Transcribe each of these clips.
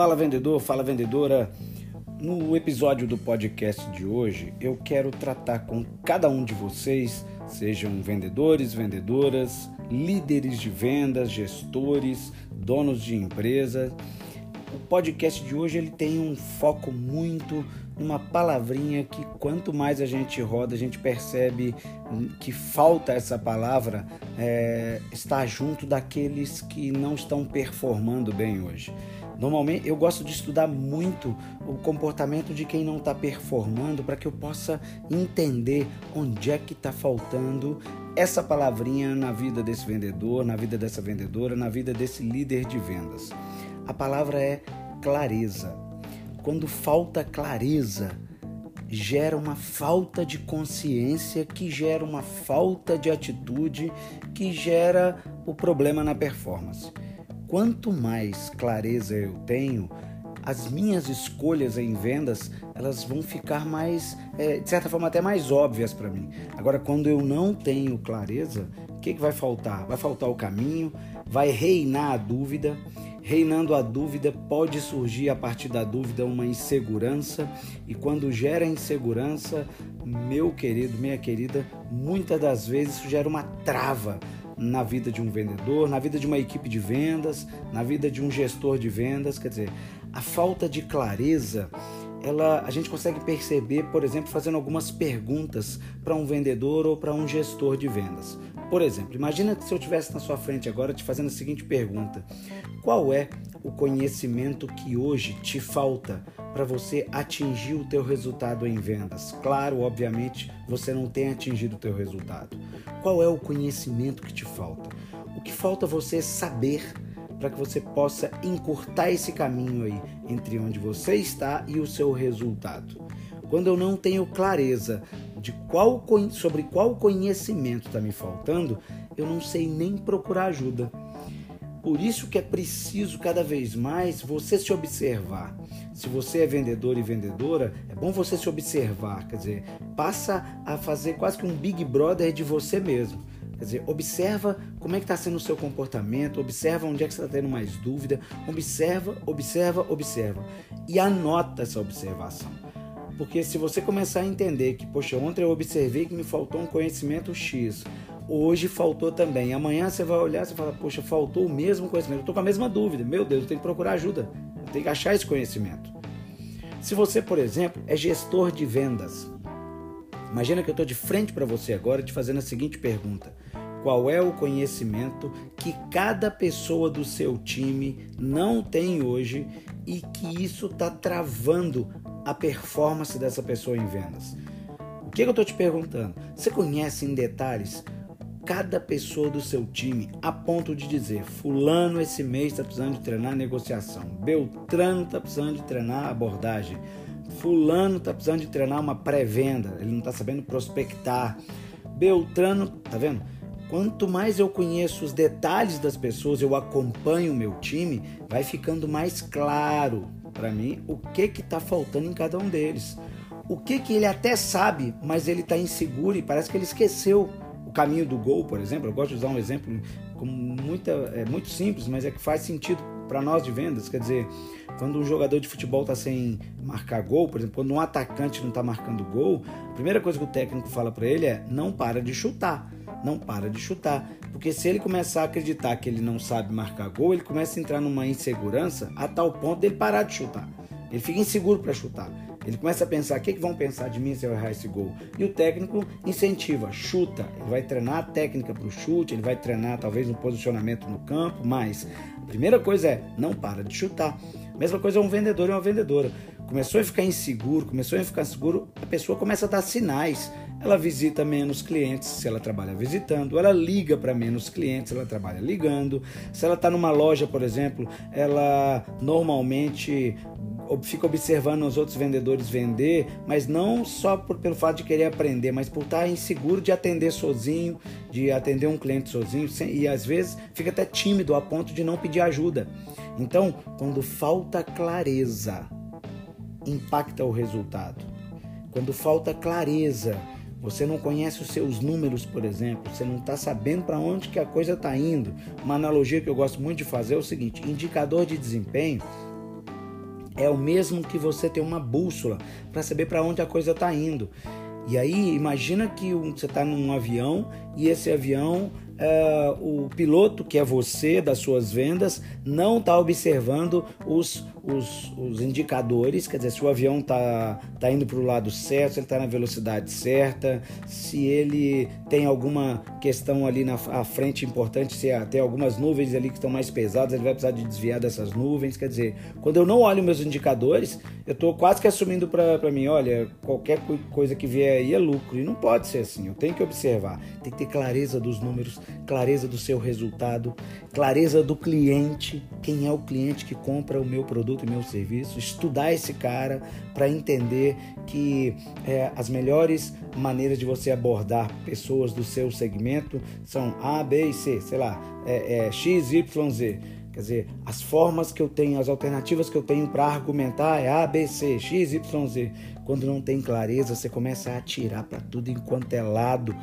Fala vendedor, fala vendedora. No episódio do podcast de hoje, eu quero tratar com cada um de vocês, sejam vendedores, vendedoras, líderes de vendas, gestores, donos de empresas. O podcast de hoje ele tem um foco muito numa palavrinha que quanto mais a gente roda, a gente percebe que falta essa palavra é, estar junto daqueles que não estão performando bem hoje. Normalmente eu gosto de estudar muito o comportamento de quem não está performando para que eu possa entender onde é que está faltando essa palavrinha na vida desse vendedor, na vida dessa vendedora, na vida desse líder de vendas. A palavra é clareza. Quando falta clareza, gera uma falta de consciência, que gera uma falta de atitude, que gera o problema na performance. Quanto mais clareza eu tenho, as minhas escolhas em vendas elas vão ficar mais, é, de certa forma, até mais óbvias para mim. Agora, quando eu não tenho clareza, o que, que vai faltar? Vai faltar o caminho, vai reinar a dúvida Reinando a dúvida, pode surgir a partir da dúvida uma insegurança, e quando gera insegurança, meu querido, minha querida, muitas das vezes isso gera uma trava na vida de um vendedor, na vida de uma equipe de vendas, na vida de um gestor de vendas. Quer dizer, a falta de clareza, ela, a gente consegue perceber, por exemplo, fazendo algumas perguntas para um vendedor ou para um gestor de vendas. Por exemplo, imagina que se eu estivesse na sua frente agora te fazendo a seguinte pergunta: qual é o conhecimento que hoje te falta para você atingir o teu resultado em vendas? Claro, obviamente, você não tem atingido o teu resultado. Qual é o conhecimento que te falta? O que falta você saber para que você possa encurtar esse caminho aí entre onde você está e o seu resultado? Quando eu não tenho clareza de qual sobre qual conhecimento está me faltando, eu não sei nem procurar ajuda. Por isso que é preciso cada vez mais você se observar. Se você é vendedor e vendedora, é bom você se observar, quer dizer, passa a fazer quase que um Big Brother de você mesmo. Quer dizer, observa como é que está sendo o seu comportamento, observa onde é que você está tendo mais dúvida, observa, observa, observa. E anota essa observação. Porque se você começar a entender que, poxa, ontem eu observei que me faltou um conhecimento X, hoje faltou também. Amanhã você vai olhar e fala, poxa, faltou o mesmo conhecimento. Eu estou com a mesma dúvida. Meu Deus, eu tenho que procurar ajuda. Eu tenho que achar esse conhecimento. Se você, por exemplo, é gestor de vendas, imagina que eu estou de frente para você agora te fazendo a seguinte pergunta. Qual é o conhecimento que cada pessoa do seu time não tem hoje e que isso está travando a performance dessa pessoa em vendas. O que eu estou te perguntando? Você conhece em detalhes cada pessoa do seu time a ponto de dizer: Fulano esse mês está precisando de treinar negociação, Beltrano está precisando de treinar abordagem, Fulano está precisando de treinar uma pré-venda, ele não está sabendo prospectar, Beltrano, tá vendo? Quanto mais eu conheço os detalhes das pessoas, eu acompanho o meu time, vai ficando mais claro para mim o que que está faltando em cada um deles. O que que ele até sabe, mas ele está inseguro e parece que ele esqueceu o caminho do gol, por exemplo. Eu gosto de usar um exemplo com muita, é muito simples, mas é que faz sentido para nós de vendas. Quer dizer, quando um jogador de futebol está sem marcar gol, por exemplo, quando um atacante não está marcando gol, a primeira coisa que o técnico fala para ele é não para de chutar não para de chutar. Porque se ele começar a acreditar que ele não sabe marcar gol, ele começa a entrar numa insegurança a tal ponto dele parar de chutar. Ele fica inseguro para chutar. Ele começa a pensar: o que, que vão pensar de mim se eu errar esse gol? E o técnico incentiva, chuta. Ele vai treinar a técnica para o chute, ele vai treinar talvez no posicionamento no campo, mas primeira coisa é: não para de chutar. Mesma coisa é um vendedor e uma vendedora. Começou a ficar inseguro, começou a ficar seguro, a pessoa começa a dar sinais ela visita menos clientes se ela trabalha visitando, ela liga para menos clientes se ela trabalha ligando. Se ela está numa loja, por exemplo, ela normalmente fica observando os outros vendedores vender, mas não só por, pelo fato de querer aprender, mas por estar inseguro de atender sozinho, de atender um cliente sozinho, e às vezes fica até tímido a ponto de não pedir ajuda. Então, quando falta clareza, impacta o resultado. Quando falta clareza, você não conhece os seus números, por exemplo, você não está sabendo para onde que a coisa está indo. Uma analogia que eu gosto muito de fazer é o seguinte: indicador de desempenho é o mesmo que você ter uma bússola para saber para onde a coisa está indo. E aí, imagina que você está num avião e esse avião uh, o piloto, que é você, das suas vendas, não está observando os, os, os, indicadores, quer dizer, se o avião está tá indo para o lado certo, se ele está na velocidade certa, se ele tem alguma questão ali na frente importante, se tem algumas nuvens ali que estão mais pesadas, ele vai precisar de desviar dessas nuvens. Quer dizer, quando eu não olho meus indicadores, eu estou quase que assumindo para mim, olha, qualquer coisa que vier aí é lucro. E não pode ser assim, eu tenho que observar, tem que ter clareza dos números, clareza do seu resultado, clareza do cliente, quem é o cliente que compra o meu produto e meu serviço, estudar esse cara para entender que é, as melhores maneiras de você abordar pessoas do seu segmento são A, B e C, sei lá, é, é X, Y, Z. Quer dizer, as formas que eu tenho, as alternativas que eu tenho para argumentar é A, B, C, X, Y, Z. Quando não tem clareza, você começa a atirar para tudo enquanto é lado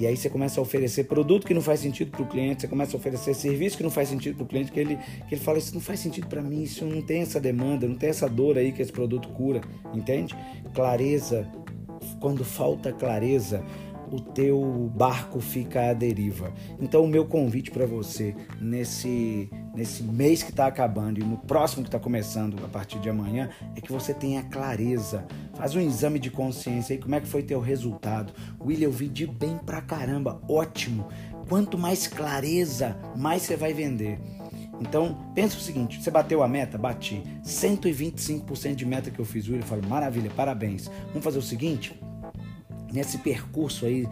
e aí você começa a oferecer produto que não faz sentido para o cliente, você começa a oferecer serviço que não faz sentido para o cliente, que ele, que ele fala, isso não faz sentido para mim, isso não tem essa demanda, não tem essa dor aí que esse produto cura, entende? Clareza, quando falta clareza, o teu barco fica à deriva. Então, o meu convite para você nesse, nesse mês que está acabando e no próximo que está começando a partir de amanhã é que você tenha clareza. Faz um exame de consciência aí, como é que foi teu resultado. William, eu vi de bem pra caramba, ótimo. Quanto mais clareza, mais você vai vender. Então, pensa o seguinte: você bateu a meta? Bati. 125% de meta que eu fiz, William. Eu falo, maravilha, parabéns. Vamos fazer o seguinte: nesse percurso aí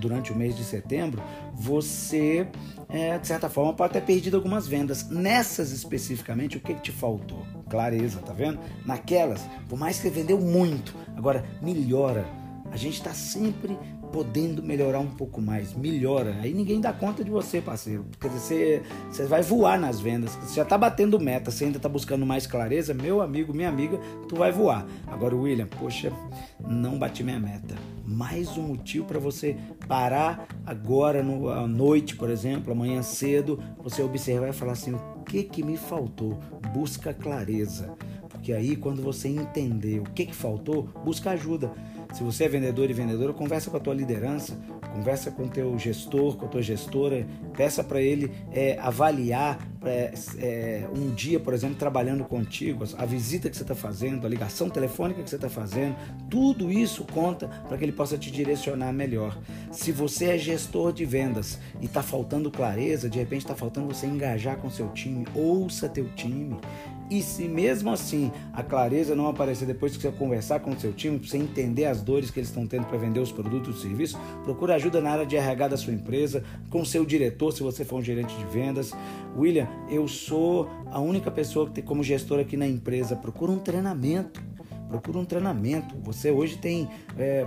durante o mês de setembro, você, é, de certa forma, pode ter perdido algumas vendas. Nessas especificamente, o que, que te faltou? Clareza, tá vendo? Naquelas, por mais que você vendeu muito, agora melhora. A gente está sempre podendo melhorar um pouco mais, melhora. Aí ninguém dá conta de você, parceiro. Quer dizer, você, você vai voar nas vendas. Você já está batendo meta, você ainda está buscando mais clareza, meu amigo, minha amiga, tu vai voar. Agora, William, poxa, não bati minha meta. Mais um motivo para você parar agora no, à noite, por exemplo, amanhã cedo, você observar e falar assim: o que que me faltou? Busca clareza. Porque aí, quando você entender o que, que faltou, busca ajuda. Se você é vendedor e vendedora, conversa com a tua liderança, conversa com o teu gestor, com a tua gestora, peça para ele é, avaliar é, é, um dia, por exemplo, trabalhando contigo, a visita que você está fazendo, a ligação telefônica que você está fazendo, tudo isso conta para que ele possa te direcionar melhor. Se você é gestor de vendas e está faltando clareza, de repente está faltando você engajar com seu time, ouça teu time. E se mesmo assim a clareza não aparecer depois que você conversar com o seu time, para você entender as dores que eles estão tendo para vender os produtos e serviços, procure ajuda na área de RH da sua empresa, com o seu diretor, se você for um gerente de vendas. William, eu sou a única pessoa que tem como gestor aqui na empresa. Procura um treinamento procura um treinamento. Você hoje tem é,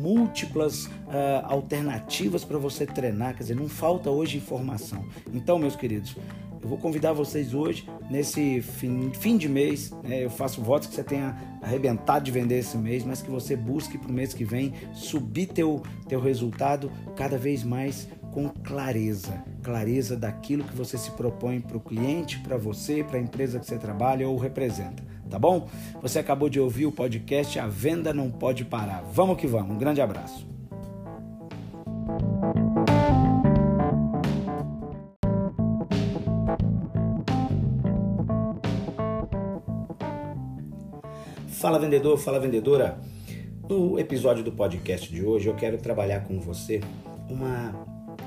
múltiplas é, alternativas para você treinar, quer dizer, não falta hoje informação. Então, meus queridos, eu vou convidar vocês hoje, nesse fim, fim de mês, né, eu faço votos que você tenha arrebentado de vender esse mês, mas que você busque para o mês que vem subir teu, teu resultado cada vez mais com clareza, clareza daquilo que você se propõe para o cliente, para você, para a empresa que você trabalha ou representa, tá bom? Você acabou de ouvir o podcast A Venda Não Pode Parar. Vamos que vamos, um grande abraço. Fala vendedor, fala vendedora. No episódio do podcast de hoje eu quero trabalhar com você uma,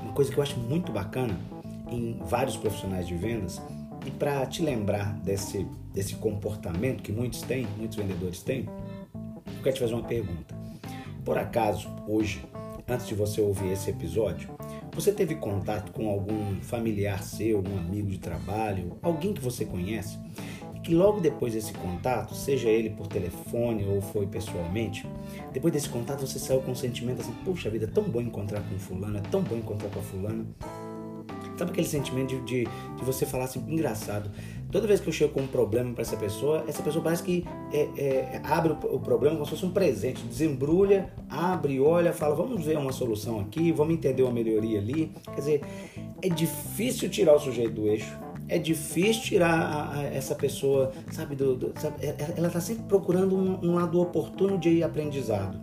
uma coisa que eu acho muito bacana em vários profissionais de vendas e para te lembrar desse, desse comportamento que muitos têm, muitos vendedores têm, eu quero te fazer uma pergunta. Por acaso, hoje, antes de você ouvir esse episódio, você teve contato com algum familiar seu, um amigo de trabalho, alguém que você conhece que logo depois desse contato, seja ele por telefone ou foi pessoalmente, depois desse contato você saiu com um sentimento assim, puxa vida, é tão bom encontrar com fulano, é tão bom encontrar com a fulana. Sabe aquele sentimento de, de, de, você falar assim, engraçado, toda vez que eu chego com um problema para essa pessoa, essa pessoa parece que é, é, abre o, o, problema como se fosse um presente, desembrulha, abre, olha, fala, vamos ver uma solução aqui, vamos entender uma melhoria ali. Quer dizer, é difícil tirar o sujeito do eixo, É difícil tirar a, a, essa pessoa, sabe, do, do sabe, é, é, ela está sempre procurando um, um lado oportuno de aprendizado.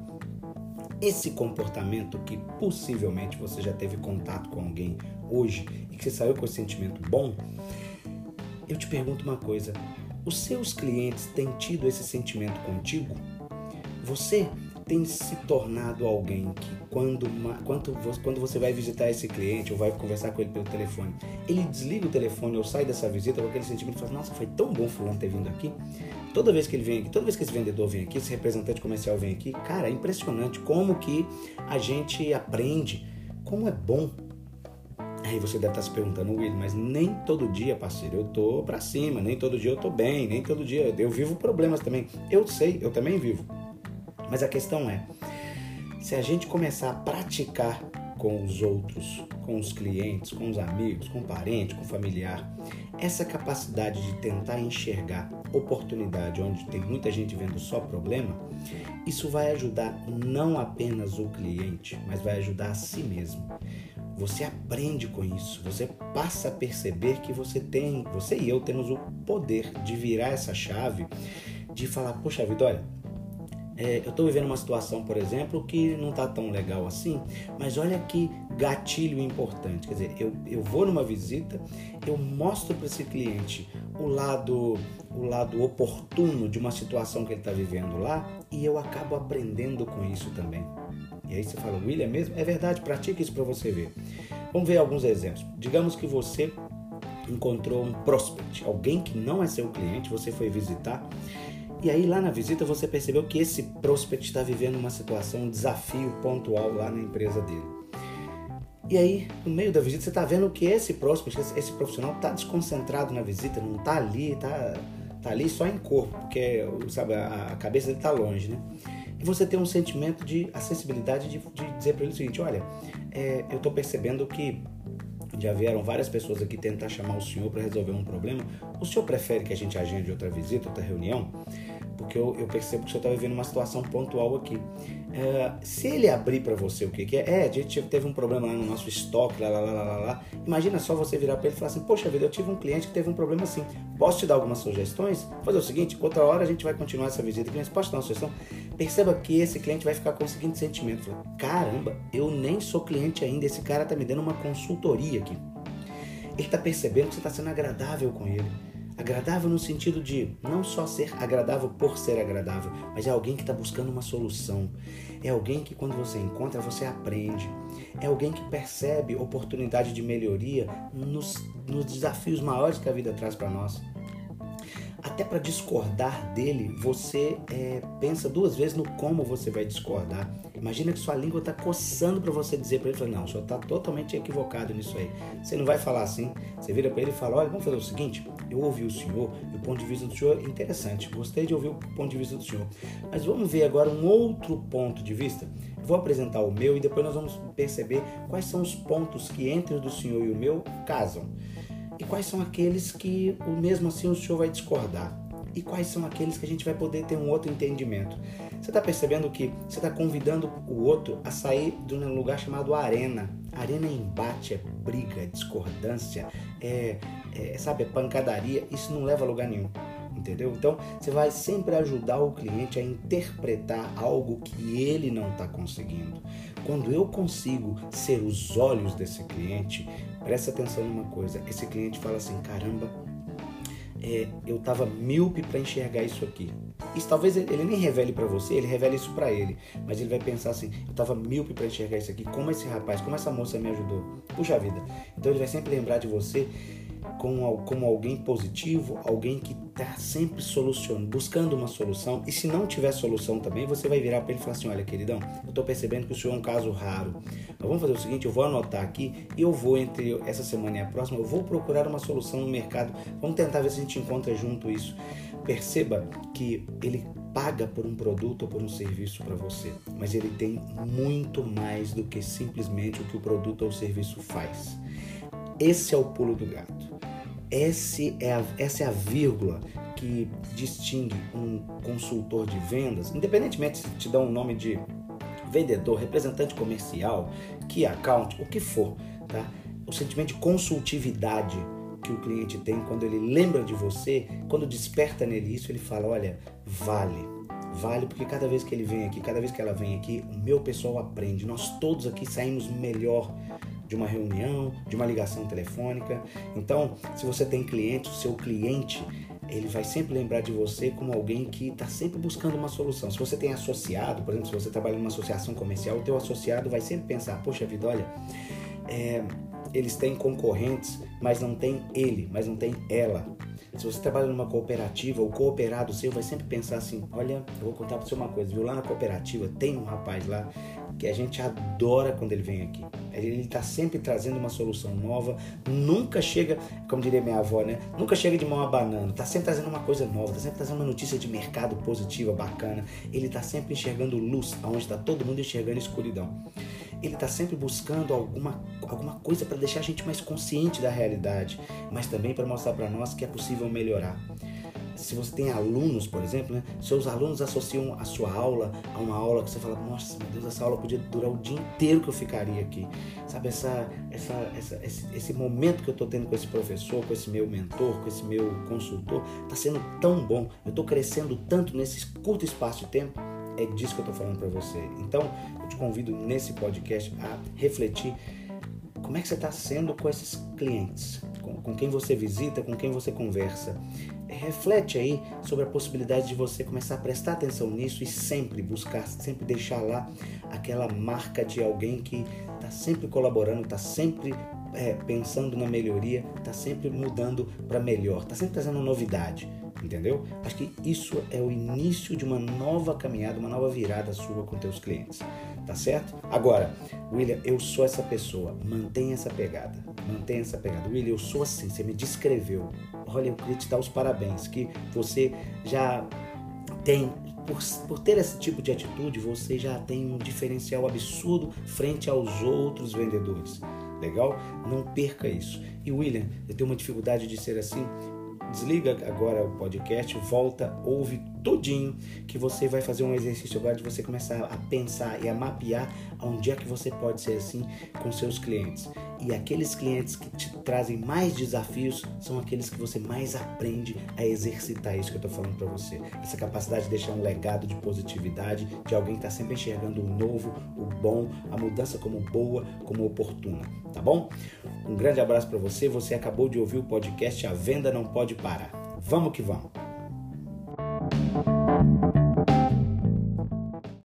Esse comportamento que possivelmente você já teve contato com alguém hoje e que você saiu com esse sentimento bom, eu te pergunto uma coisa: os seus clientes têm tido esse sentimento contigo? Você tem se tornado alguém que quando, quando, quando você vai visitar esse cliente ou vai conversar com ele pelo telefone, ele desliga o telefone ou sai dessa visita com aquele sentimento e fala, nossa, foi tão bom fulano ter vindo aqui. Toda vez que ele vem aqui, toda vez que esse vendedor vem aqui, esse representante comercial vem aqui, cara, é impressionante como que a gente aprende, como é bom Aí você deve estar se perguntando, Will, mas nem todo dia, parceiro, eu tô pra cima, nem todo dia eu tô bem, nem todo dia eu vivo problemas também. Eu sei, eu também vivo. Mas a questão é, se a gente começar a praticar com os outros, com os clientes, com os amigos, com o parente, com o familiar, essa capacidade de tentar enxergar oportunidade onde tem muita gente vendo só problema, isso vai ajudar não apenas o cliente, mas vai ajudar a si mesmo. Você aprende com isso, você passa a perceber que você tem, você e eu temos o poder de virar essa chave, de falar, poxa vida, olha, é, eu estou vivendo uma situação, por exemplo, que não está tão legal assim, mas olha que gatilho importante. Quer dizer, eu, eu vou numa visita, eu mostro para esse cliente o lado, o lado oportuno de uma situação que ele está vivendo lá e eu acabo aprendendo com isso também. E aí você fala, William, mesmo? É verdade, pratique isso para você ver. Vamos ver alguns exemplos. Digamos que você encontrou um prospect, alguém que não é seu cliente, você foi visitar e aí lá na visita você percebeu que esse prospect está vivendo uma situação, um desafio pontual lá na empresa dele. E aí, no meio da visita, você está vendo que esse prospect, esse profissional está desconcentrado na visita, não está ali, está tá ali só em corpo, porque sabe, a, cabeça dele está longe, né? E você tem um sentimento de acessibilidade de, de dizer para ele o seguinte: olha, é, eu estou percebendo que já vieram várias pessoas aqui tentar chamar o senhor para resolver um problema. O senhor prefere que a gente agende outra visita, outra reunião? Porque eu, eu percebo que senhor está vivendo uma situação pontual aqui. É, se ele abrir para você o que, que é, é, a gente teve um problema lá no nosso estoque, lá, lá, lá, lá, lá. Imagina só você virar para ele e falar assim: Poxa vida, eu tive um cliente que teve um problema assim. Posso te dar algumas sugestões? Fazer o seguinte: outra hora a gente vai continuar essa visita mas posso dar uma sugestão? Perceba que esse cliente vai ficar com o seguinte sentimento: Caramba, eu nem sou cliente ainda, esse cara está me dando uma consultoria aqui. Ele está percebendo que você está sendo agradável com ele Agradável no sentido de não só ser agradável por ser agradável, mas é alguém que está buscando uma solução. É alguém que quando você encontra, você aprende. É alguém que percebe oportunidade de melhoria nos, nos desafios maiores que a vida traz para nós até para discordar dele, você é, pensa duas vezes no como você vai discordar. Imagina que sua língua está coçando para você dizer para ele, não, o senhor está totalmente equivocado nisso aí. Você não vai falar assim. Você vira para ele e fala, olha, vamos fazer o seguinte, eu ouvi o senhor e o ponto de vista do senhor é interessante. Gostei de ouvir o ponto de vista do senhor. Mas vamos ver agora um outro ponto de vista. Vou apresentar o meu e depois nós vamos perceber quais são os pontos que entre o do senhor e o meu casam. E quais são aqueles que, mesmo assim, o senhor vai discordar? E quais são aqueles que a gente vai poder ter um outro entendimento? Você está percebendo que você está convidando o outro a sair de um lugar chamado arena. Arena é embate, é briga, é discordância, é, é, sabe, é pancadaria. Isso não leva a lugar nenhum entendeu? Então você vai sempre ajudar o cliente a interpretar algo que ele não está conseguindo. Quando eu consigo ser os olhos desse cliente, presta atenção numa coisa: esse cliente fala assim, caramba, é, eu estava míope para enxergar isso aqui. Isso talvez ele, ele nem revele para você, ele revela isso para ele, mas ele vai pensar assim: eu estava míope para enxergar isso aqui. Como esse rapaz, como essa moça me ajudou? Puxa vida. Então ele vai sempre lembrar de você como, como alguém positivo, alguém que está sempre solucionando, buscando uma solução. E se não tiver solução também, você vai virar para ele e falar assim: Olha, queridão, eu estou percebendo que o senhor é um caso raro. Mas vamos fazer o seguinte: eu vou anotar aqui e eu vou, entre essa semana e a próxima, eu vou procurar uma solução no mercado. Vamos tentar ver se a gente encontra junto isso. Perceba que ele paga por um produto ou por um serviço para você, mas ele tem muito mais do que simplesmente o que o produto ou o serviço faz. Esse é o pulo do gato. Esse é a, essa é a vírgula que distingue um consultor de vendas, independentemente se te dá um nome de vendedor, representante comercial, key account, o que for, tá? O sentimento de consultividade que o cliente tem quando ele lembra de você, quando desperta nele isso, ele fala: olha, vale. Vale porque cada vez que ele vem aqui, cada vez que ela vem aqui, o meu pessoal aprende. Nós todos aqui saímos melhor de uma reunião, de uma ligação telefônica. Então, se você tem cliente, o seu cliente ele vai sempre lembrar de você como alguém que está sempre buscando uma solução. Se você tem associado, por exemplo, se você trabalha numa associação comercial, o teu associado vai sempre pensar, poxa vida, olha, é, eles têm concorrentes, mas não tem ele, mas não tem ela. Se você trabalha numa cooperativa, o cooperado seu vai sempre pensar assim: olha, eu vou contar para você uma coisa, viu? Lá na cooperativa tem um rapaz lá que a gente adora quando ele vem aqui. Ele está sempre trazendo uma solução nova, nunca chega, como diria minha avó, né? Nunca chega de mão a banana, está sempre trazendo uma coisa nova, está sempre trazendo uma notícia de mercado positiva, bacana. Ele está sempre enxergando luz, onde está todo mundo enxergando escuridão ele está sempre buscando alguma, alguma coisa para deixar a gente mais consciente da realidade, mas também para mostrar para nós que é possível melhorar. Se você tem alunos, por exemplo, né, seus alunos associam a sua aula a uma aula que você fala, nossa, meu Deus, essa aula podia durar o dia inteiro que eu ficaria aqui. Sabe, essa, essa, essa esse, esse momento que eu estou tendo com esse professor, com esse meu mentor, com esse meu consultor, está sendo tão bom. Eu estou crescendo tanto nesse curto espaço de tempo é disso que eu estou falando para você. Então, eu te convido nesse podcast a refletir como é que você está sendo com esses clientes, com, com, quem você visita, com quem você conversa. Reflete aí sobre a possibilidade de você começar a prestar atenção nisso e sempre buscar, sempre deixar lá aquela marca de alguém que está sempre colaborando, está sempre é, pensando na melhoria, está sempre mudando para melhor, está sempre trazendo novidade entendeu? Acho que isso é o início de uma nova caminhada, uma nova virada sua com teus clientes, tá certo? Agora, William, eu sou essa pessoa, mantenha essa pegada, mantenha essa pegada. William, eu sou assim, você me descreveu. Olha, eu queria te dar os parabéns, que você já tem por, por, ter esse tipo de atitude, você já tem um diferencial absurdo frente aos outros vendedores. Legal? Não perca isso. E William, eu tenho uma dificuldade de ser assim desliga agora o podcast, volta, ouve tudinho, que você vai fazer um exercício agora de você começar a pensar e a mapear onde é que você pode ser assim com seus clientes. E aqueles clientes que te trazem mais desafios são aqueles que você mais aprende a exercitar isso que eu estou falando para você. Essa capacidade de deixar um legado de positividade, de alguém que está sempre enxergando o novo, o bom, a mudança como boa, como oportuna, tá bom? Um grande abraço para você. Você acabou de ouvir o podcast A Venda Não Pode Parar. Vamos que vamos!